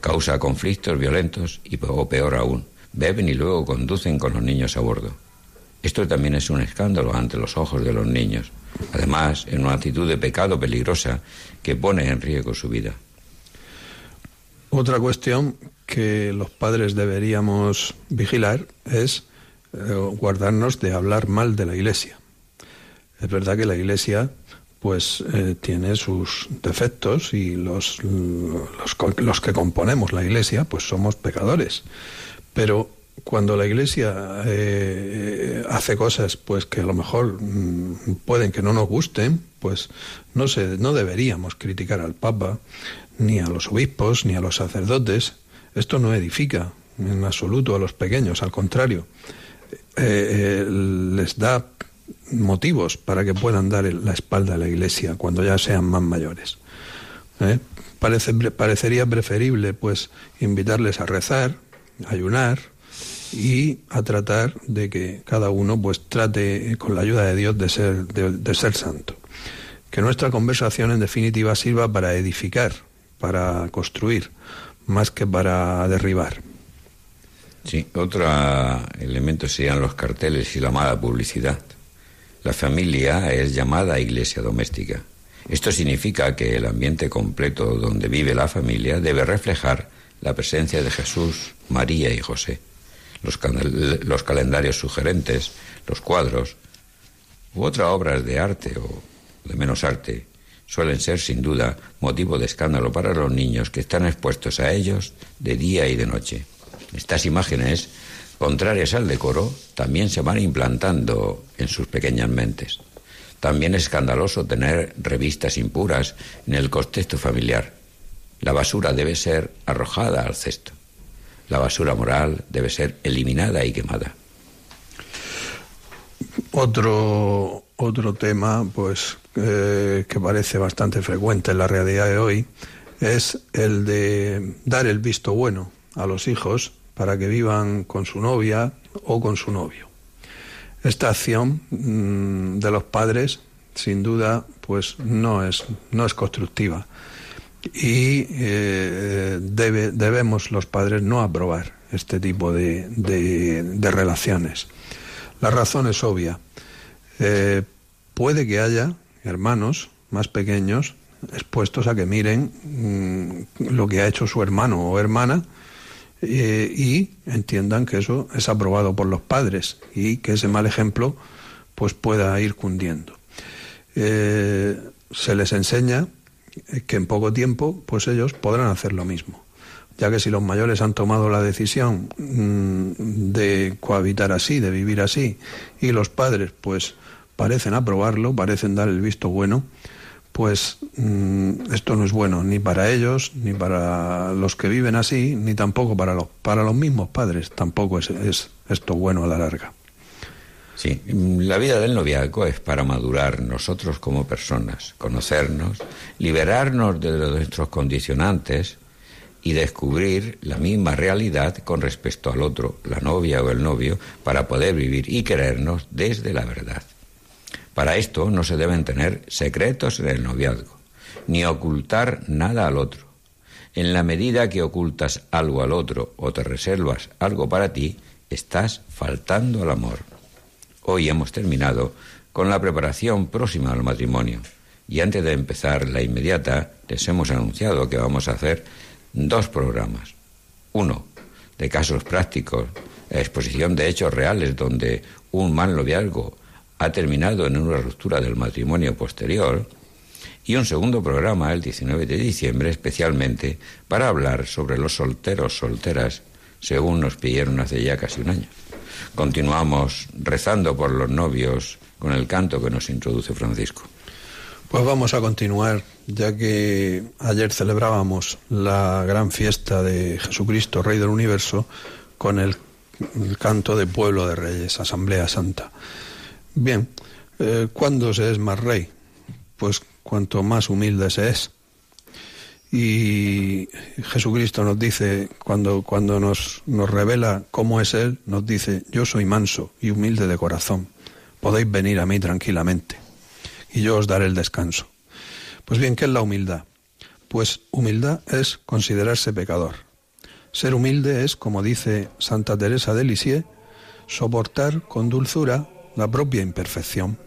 B: Causa conflictos violentos y, o peor aún, beben y luego conducen con los niños a bordo. Esto también es un escándalo ante los ojos de los niños. Además, en una actitud de pecado peligrosa que pone en riesgo su vida.
C: Otra cuestión que los padres deberíamos vigilar es eh, guardarnos de hablar mal de la Iglesia. Es verdad que la Iglesia pues eh, tiene sus defectos y los, los, los que componemos la Iglesia pues somos pecadores. Pero cuando la Iglesia eh, hace cosas pues que a lo mejor mm, pueden que no nos gusten, pues no se, no deberíamos criticar al Papa, ni a los obispos, ni a los sacerdotes. Esto no edifica en absoluto a los pequeños, al contrario, eh, eh, les da motivos para que puedan dar la espalda a la Iglesia cuando ya sean más mayores. Parece, parecería preferible pues invitarles a rezar, ayunar, y a tratar de que cada uno pues trate eh, con la ayuda de Dios de ser, de, ser santo. Que nuestra conversación en definitiva sirva para edificar, para construir, más que para derribar.
B: Sí, otro elemento serían los carteles y la mala publicidad. La familia es llamada iglesia doméstica. Esto significa que el ambiente completo donde vive la familia debe reflejar la presencia de Jesús, María y José. Los, calendarios sugerentes, los cuadros u otras obras de arte o de menos arte suelen ser sin duda motivo de escándalo para los niños que están expuestos a ellos de día y de noche. Estas imágenes, contrarias al decoro, también se van implantando en sus pequeñas mentes. También es escandaloso tener revistas impuras en el contexto familiar. La basura debe ser arrojada al cesto. La basura moral debe ser eliminada y quemada.
C: Otro, otro tema, pues, eh, que parece bastante frecuente en la realidad de hoy, es el de dar el visto bueno a los hijos para que vivan con su novia o con su novio. Esta acción mm, de los padres, sin duda, pues no es, no es constructiva. Y eh, debemos los padres no aprobar este tipo de, de, relaciones. La razón es obvia. Eh, puede que haya hermanos más pequeños expuestos a que miren mm, lo que ha hecho su hermano o hermana eh, y entiendan que eso es aprobado por los padres y que ese mal ejemplo pues pueda ir cundiendo. Eh, se les enseña que en poco tiempo pues ellos podrán hacer lo mismo ya que si los mayores han tomado la decisión mm, de cohabitar así, de vivir así, y los padres pues parecen aprobarlo, parecen dar el visto bueno, pues mm, esto no es bueno ni para ellos, ni para los que viven así, ni tampoco para los, para los mismos padres. Tampoco es, es esto bueno a la larga.
B: Sí, la vida del noviazgo es para madurar nosotros como personas, conocernos, liberarnos de nuestros condicionantes y descubrir la misma realidad con respecto al otro, la novia o el novio, para poder vivir y querernos desde la verdad. Para esto no se deben tener secretos en el noviazgo, ni ocultar nada al otro. En la medida que ocultas algo al otro o te reservas algo para ti, estás faltando al amor. Hoy hemos terminado con la preparación próxima al matrimonio y antes de empezar la inmediata les hemos anunciado que vamos a hacer dos programas. Uno, de casos prácticos, exposición de hechos reales donde un mal noviazgo ha terminado en una ruptura del matrimonio posterior, y un segundo programa el 19 de diciembre especialmente para hablar sobre los solteros solteras, según nos pidieron hace ya casi un año. Continuamos rezando por los novios con el canto que nos introduce Francisco.
C: Pues vamos a continuar, ya que ayer celebrábamos la gran fiesta de Jesucristo, Rey del Universo, con el, el canto de Pueblo de Reyes, Asamblea Santa. Bien, eh, ¿cuándo se es más rey? Pues cuanto más humilde se es. Y Jesucristo nos dice, cuando, cuando nos, nos revela cómo es Él, nos dice, yo soy manso y humilde de corazón, podéis venir a mí tranquilamente y yo os daré el descanso. Pues bien, ¿qué es la humildad? Pues humildad es considerarse pecador. Ser humilde es, como dice Santa Teresa de Lisieux, soportar con dulzura la propia imperfección.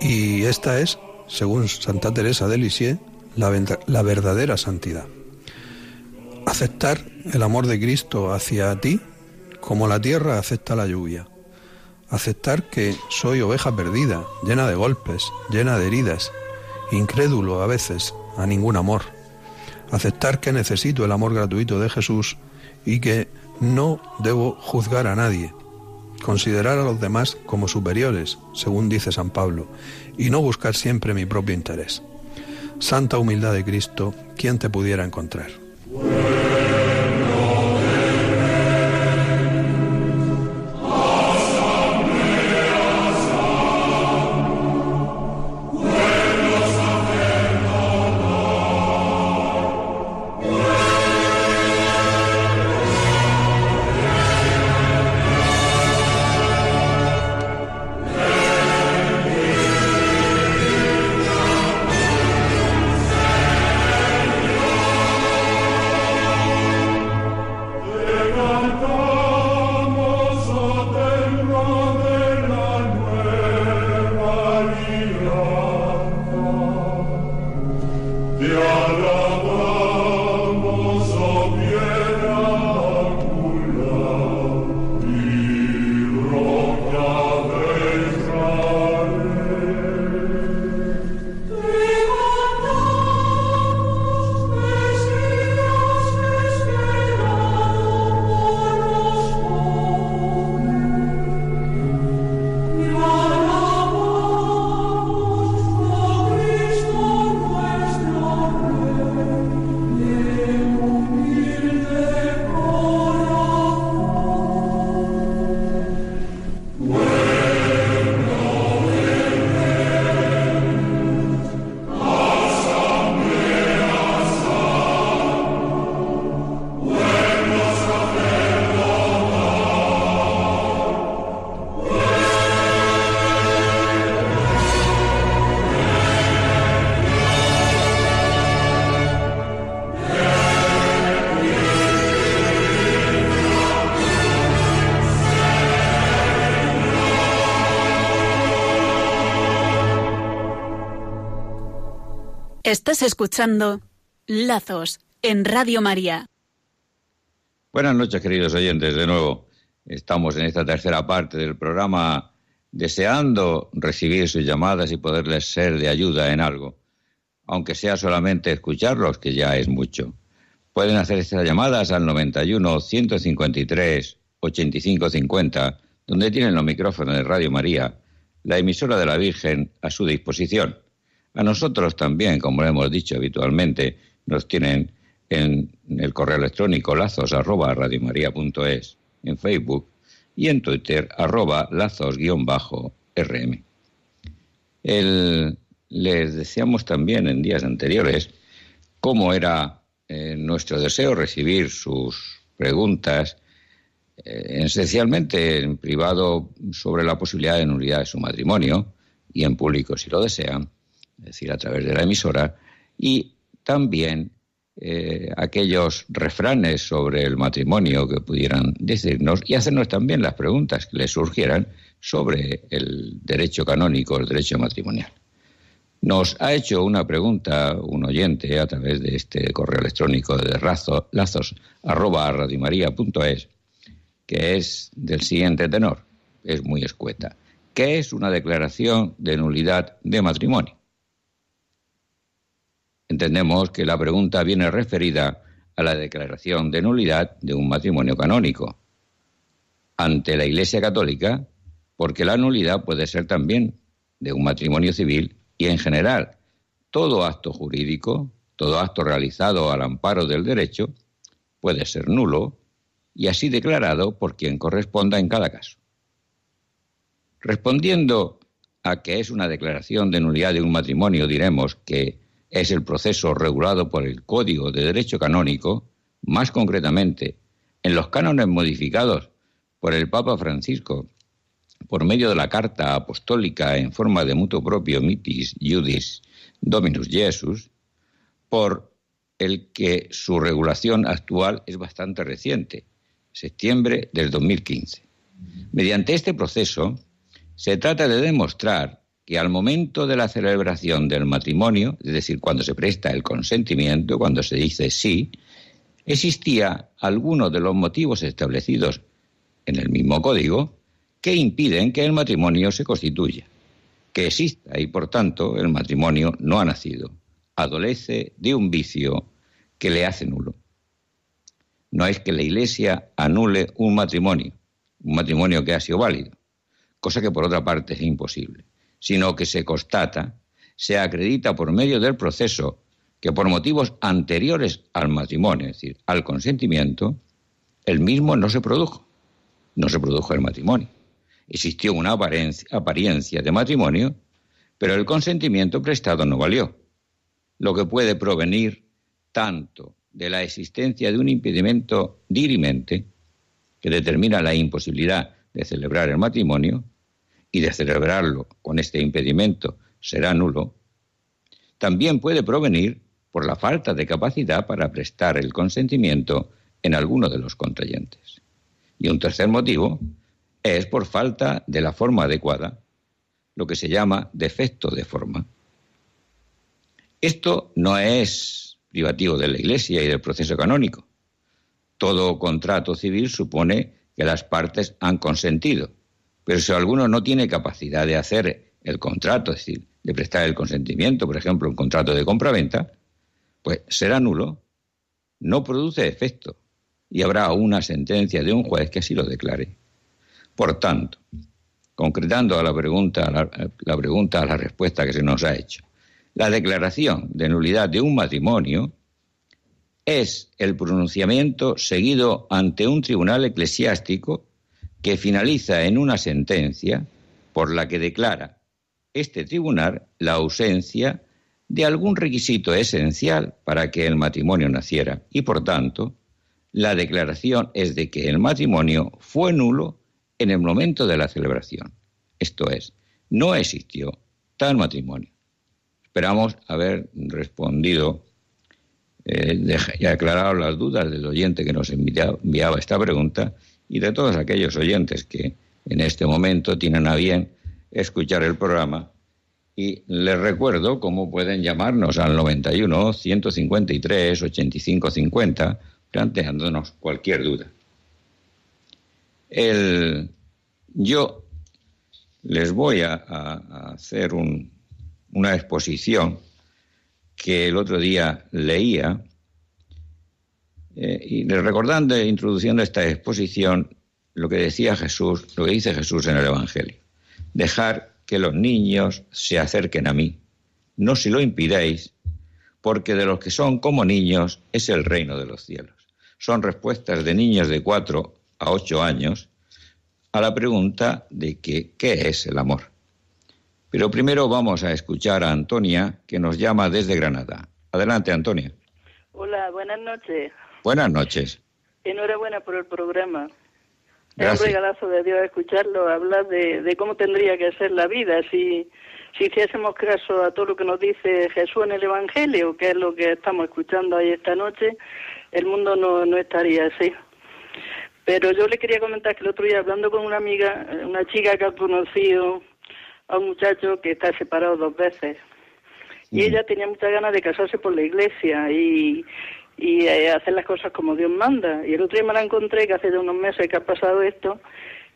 C: Y esta es, según Santa Teresa de Lisieux, la, la verdadera santidad. Aceptar el amor de Cristo hacia ti como la tierra acepta la lluvia. Aceptar que soy oveja perdida, llena de golpes, llena de heridas, incrédulo a veces a ningún amor. Aceptar que necesito el amor gratuito de Jesús y que no debo juzgar a nadie, considerar a los demás como superiores, según dice San Pablo, y no buscar siempre mi propio interés. Santa humildad de Cristo, ¿quién te pudiera encontrar?
A: Estás escuchando Lazos en Radio María.
B: Buenas noches, queridos oyentes, de nuevo. Estamos en esta tercera parte del programa deseando recibir sus llamadas y poderles ser de ayuda en algo, aunque sea solamente escucharlos, que ya es mucho. Pueden hacer estas llamadas al 91 153 8550, donde tienen los micrófonos de Radio María, la emisora de la Virgen a su disposición. A nosotros también, como hemos dicho habitualmente, nos tienen en el correo electrónico lazos en Facebook y en Twitter arroba lazos-rm. les decíamos también en días anteriores cómo era eh, nuestro deseo recibir sus preguntas, eh, esencialmente en privado sobre la posibilidad de nulidad de su matrimonio y en público si lo desean es decir, a través de la emisora, y también eh, aquellos refranes sobre el matrimonio que pudieran decirnos y hacernos también las preguntas que les surgieran sobre el derecho canónico, el derecho matrimonial. Nos ha hecho una pregunta un oyente a través de este correo electrónico de razo, lazos que es del siguiente tenor, es muy escueta. ¿Qué es una declaración de nulidad de matrimonio? Entendemos que la pregunta viene referida a la declaración de nulidad de un matrimonio canónico ante la Iglesia Católica, porque la nulidad puede ser también de un matrimonio civil y en general todo acto jurídico, todo acto realizado al amparo del derecho, puede ser nulo y así declarado por quien corresponda en cada caso. Respondiendo a que es una declaración de nulidad de un matrimonio, diremos que es el proceso regulado por el Código de Derecho Canónico, más concretamente en los cánones modificados por el Papa Francisco por medio de la Carta Apostólica en forma de mutuo propio Mitis Iudis Dominus Jesus, por el que su regulación actual es bastante reciente, septiembre del 2015. Mediante este proceso se trata de demostrar que al momento de la celebración del matrimonio, es decir, cuando se presta el consentimiento, cuando se dice sí, existía alguno de los motivos establecidos en el mismo código que impiden que el matrimonio se constituya, que exista y por tanto el matrimonio no ha nacido, adolece de un vicio que le hace nulo. No es que la Iglesia anule un matrimonio, un matrimonio que ha sido válido, cosa que por otra parte es imposible sino que se constata, se acredita por medio del proceso que por motivos anteriores al matrimonio, es decir, al consentimiento, el mismo no se produjo. No se produjo el matrimonio. Existió una apariencia de matrimonio, pero el consentimiento prestado no valió, lo que puede provenir tanto de la existencia de un impedimento dirimente que determina la imposibilidad de celebrar el matrimonio, y de celebrarlo con este impedimento será nulo, también puede provenir por la falta de capacidad para prestar el consentimiento en alguno de los contrayentes. Y un tercer motivo es por falta de la forma adecuada, lo que se llama defecto de forma. Esto no es privativo de la Iglesia y del proceso canónico. Todo contrato civil supone que las partes han consentido. Pero si alguno no tiene capacidad de hacer el contrato, es decir, de prestar el consentimiento, por ejemplo, un contrato de compraventa, pues será nulo, no produce efecto y habrá una sentencia de un juez que así lo declare. Por tanto, concretando a la pregunta, la, la pregunta a la respuesta que se nos ha hecho, la declaración de nulidad de un matrimonio es el pronunciamiento seguido ante un tribunal eclesiástico que finaliza en una sentencia por la que declara este tribunal la ausencia de algún requisito esencial para que el matrimonio naciera y, por tanto, la declaración es de que el matrimonio fue nulo en el momento de la celebración. Esto es, no existió tal matrimonio. Esperamos haber respondido eh, y aclarado las dudas del oyente que nos enviaba esta pregunta y de todos aquellos oyentes que en este momento tienen a bien escuchar el programa. Y les recuerdo cómo pueden llamarnos al 91 153 85 50 planteándonos cualquier duda. El, yo les voy a, hacer una exposición que el otro día leía, eh, y recordando, introduciendo esta exposición, lo que decía Jesús, lo que dice Jesús en el Evangelio. Dejar que los niños se acerquen a mí. No si lo impidéis, porque de los que son como niños es el reino de los cielos. Son respuestas de niños de cuatro a ocho años a la pregunta de que, qué es el amor. Pero primero vamos a escuchar a Antonia, que nos llama desde Granada. Adelante, Antonia.
D: Hola, buenas noches.
B: Buenas noches.
D: Enhorabuena por el programa. Es un regalazo de Dios escucharlo, hablar de, cómo tendría que ser la vida si, si hiciésemos caso a todo lo que nos dice Jesús en el Evangelio, que es lo que estamos escuchando ahí esta noche, el mundo no, no estaría así. Pero yo le quería comentar que el otro día, hablando con una amiga, una chica que ha conocido a un muchacho que está separado dos veces. Y ella tenía muchas ganas de casarse por la iglesia y, y eh, hacer las cosas como Dios manda. Y el otro día me la encontré, que hace ya unos meses que ha pasado esto,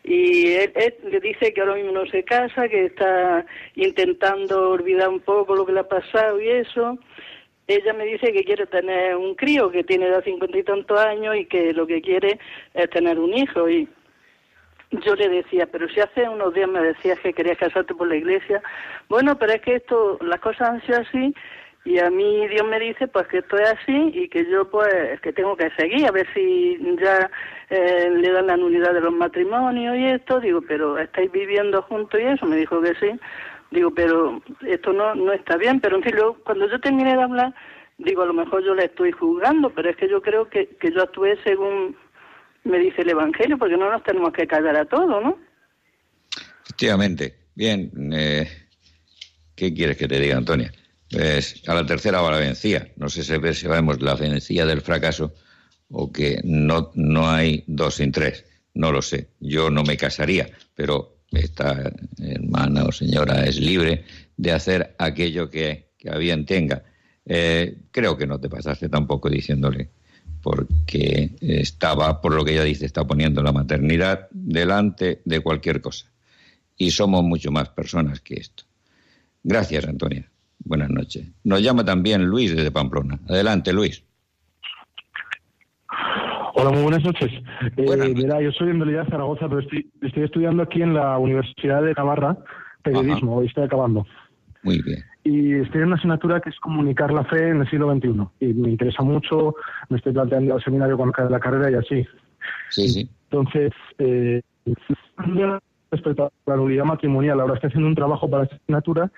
D: y él, le dice que ahora mismo no se casa, que está intentando olvidar un poco lo que le ha pasado y eso. Ella me dice que quiere tener un crío, que tiene ya cincuenta y tantos años y que lo que quiere es tener un hijo. Y yo le decía, pero si hace unos días me decías que querías casarte por la iglesia, bueno, pero es que esto, las cosas han sido así y a mí Dios me dice pues que esto es así y que yo pues que tengo que seguir a ver si ya eh, le dan la nulidad de los matrimonios y esto, digo, pero estáis viviendo juntos y eso, me dijo que sí, digo, pero esto no, no está bien, pero en fin, luego, cuando yo terminé de hablar, digo, a lo mejor yo le estoy juzgando, pero es que yo creo que, que yo actué según me dice el Evangelio, porque no nos tenemos que callar a todo, ¿no?
B: Efectivamente. Bien, eh, ¿qué quieres que te diga, Antonia? Pues a la tercera va la vencía. No sé si sabemos la vencía del fracaso o que no, no hay dos sin tres. No lo sé. Yo no me casaría, pero esta hermana o señora es libre de hacer aquello que, a bien tenga. Eh, creo que no te pasaste tampoco diciéndole porque estaba, por lo que ella dice, está poniendo la maternidad delante de cualquier cosa. Y somos mucho más personas que esto. Gracias, Antonia. Buenas noches. Nos llama también Luis desde Pamplona. Adelante, Luis.
E: Hola, muy buenas noches. Eh, mira, yo soy en realidad de Zaragoza, pero estoy, estudiando aquí en la Universidad de Navarra, periodismo, hoy estoy acabando.
B: Muy bien
E: y estoy en una asignatura que es comunicar la fe en el siglo XXI. Y me interesa mucho, me estoy planteando el seminario cuando acabe la carrera y así.
B: Sí, sí.
E: Entonces, eh, respecto a la nulidad matrimonial, ahora estoy haciendo un trabajo para esta asignatura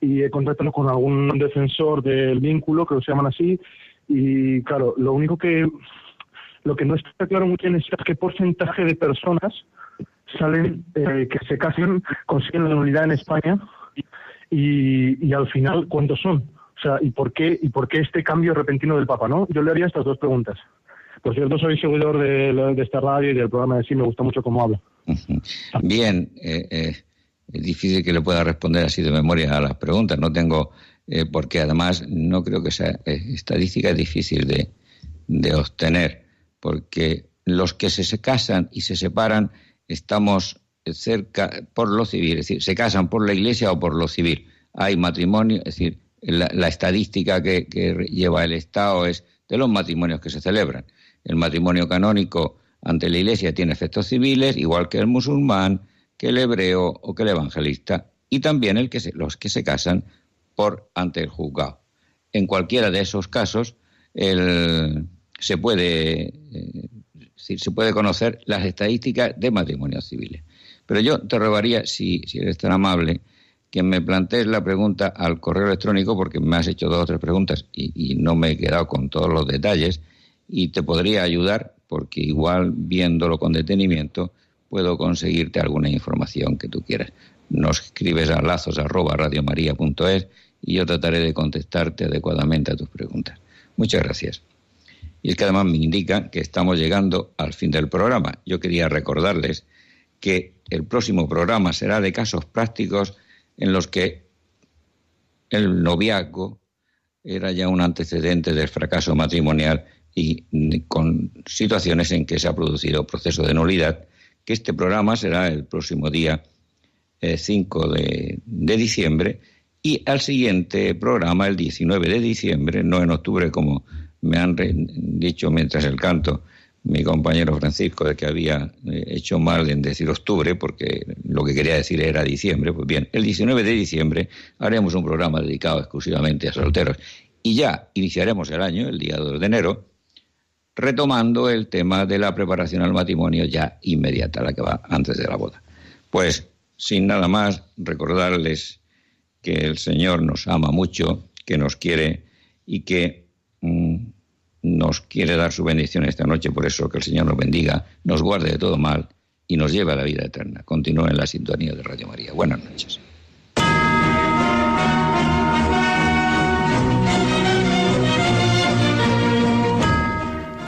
E: y he contactado con algún defensor del vínculo, que lo llaman así, y claro, lo único que lo que no está claro muy bien es qué porcentaje de personas salen eh, que se casen, consiguen la nulidad en España y, y al final cuántos son. O sea, ¿y por qué y por qué este cambio repentino del Papa, no? Yo le haría estas dos preguntas. Por cierto, soy seguidor de, de esta radio y del programa de sí, me gusta mucho cómo habla.
B: Bien, eh, eh, es difícil que le pueda responder así de memoria a las preguntas. No tengo eh, porque además no creo que esa estadística es difícil de, de obtener, porque los que se, casan y se separan estamos cerca por lo civil, es decir, se casan por la iglesia o por lo civil. Hay matrimonio, es decir, la, estadística que, lleva el Estado es de los matrimonios que se celebran. El matrimonio canónico ante la iglesia tiene efectos civiles, igual que el musulmán, que el hebreo o que el evangelista, y también el que los que se casan por ante el juzgado. En cualquiera de esos casos, se puede eh, se puede conocer las estadísticas de matrimonios civiles. Pero yo te robaría, si, si eres tan amable, que me plantees la pregunta al correo electrónico, porque me has hecho dos o tres preguntas y, no me he quedado con todos los detalles, y te podría ayudar, porque igual viéndolo con detenimiento puedo conseguirte alguna información que tú quieras. Nos escribes a lazos y yo trataré de contestarte adecuadamente a tus preguntas. Muchas gracias. Y es que además me indica que estamos llegando al fin del programa. Yo quería recordarles que el próximo programa será de casos prácticos en los que el noviazgo era ya un antecedente del fracaso matrimonial y con situaciones en que se ha producido proceso de nulidad, que este programa será el próximo día 5 eh, de, de diciembre y al siguiente programa, el 19 de diciembre, no en octubre como me han dicho mientras el canto mi compañero Francisco de que había eh, hecho mal en decir octubre porque lo que quería decir era diciembre. Pues bien, el 19 de diciembre haremos un programa dedicado exclusivamente a solteros y ya iniciaremos el año, el día 2 de enero, retomando el tema de la preparación al matrimonio ya inmediata, la que va antes de la boda. Pues sin nada más, recordarles que el Señor nos ama mucho, que nos quiere y que mm, nos quiere dar su bendición esta noche, por eso que el Señor nos bendiga, nos guarde de todo mal y nos lleve a la vida eterna. Continúe en la sintonía de Radio María. Buenas noches.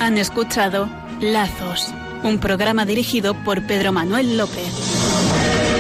A: Han escuchado Lazos, un programa dirigido por Pedro Manuel López.